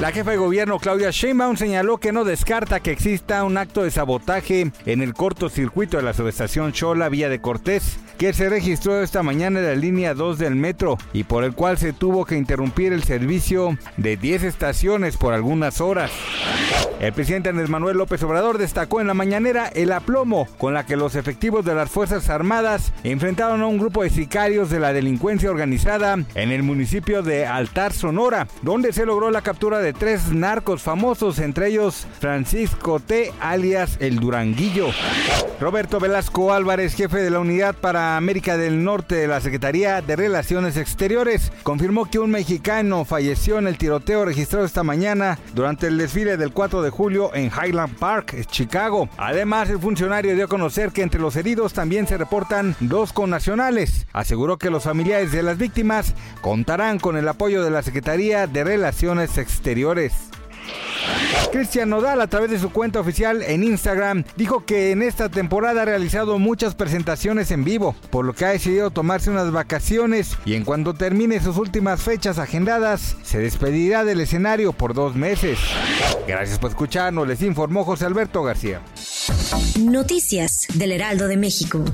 La jefa de gobierno Claudia Sheinbaum señaló que no descarta que exista un acto de sabotaje en el cortocircuito de la subestación Chola Vía de Cortés, que se registró esta mañana en la línea 2 del metro y por el cual se tuvo que interrumpir el servicio de 10 estaciones por algunas horas. El presidente Andrés Manuel López Obrador destacó en la mañanera el aplomo con la que los efectivos de las Fuerzas Armadas enfrentaron a un grupo de sicarios de la delincuencia organizada en el municipio de Altar, Sonora, donde se logró la captura de tres narcos famosos, entre ellos Francisco T. alias El Duranguillo. Roberto Velasco Álvarez, jefe de la Unidad para América del Norte de la Secretaría de Relaciones Exteriores, confirmó que un mexicano falleció en el tiroteo registrado esta mañana durante el desfile del 4 de julio en Highland Park, Chicago. Además, el funcionario dio a conocer que entre los heridos también se reportan dos connacionales. Aseguró que los familiares de las víctimas contarán con el apoyo de la Secretaría de Relaciones Exteriores. Cristian Nodal a través de su cuenta oficial en Instagram dijo que en esta temporada ha realizado muchas presentaciones en vivo, por lo que ha decidido tomarse unas vacaciones y en cuanto termine sus últimas fechas agendadas, se despedirá del escenario por dos meses. Gracias por escucharnos, les informó José Alberto García. Noticias del Heraldo de México.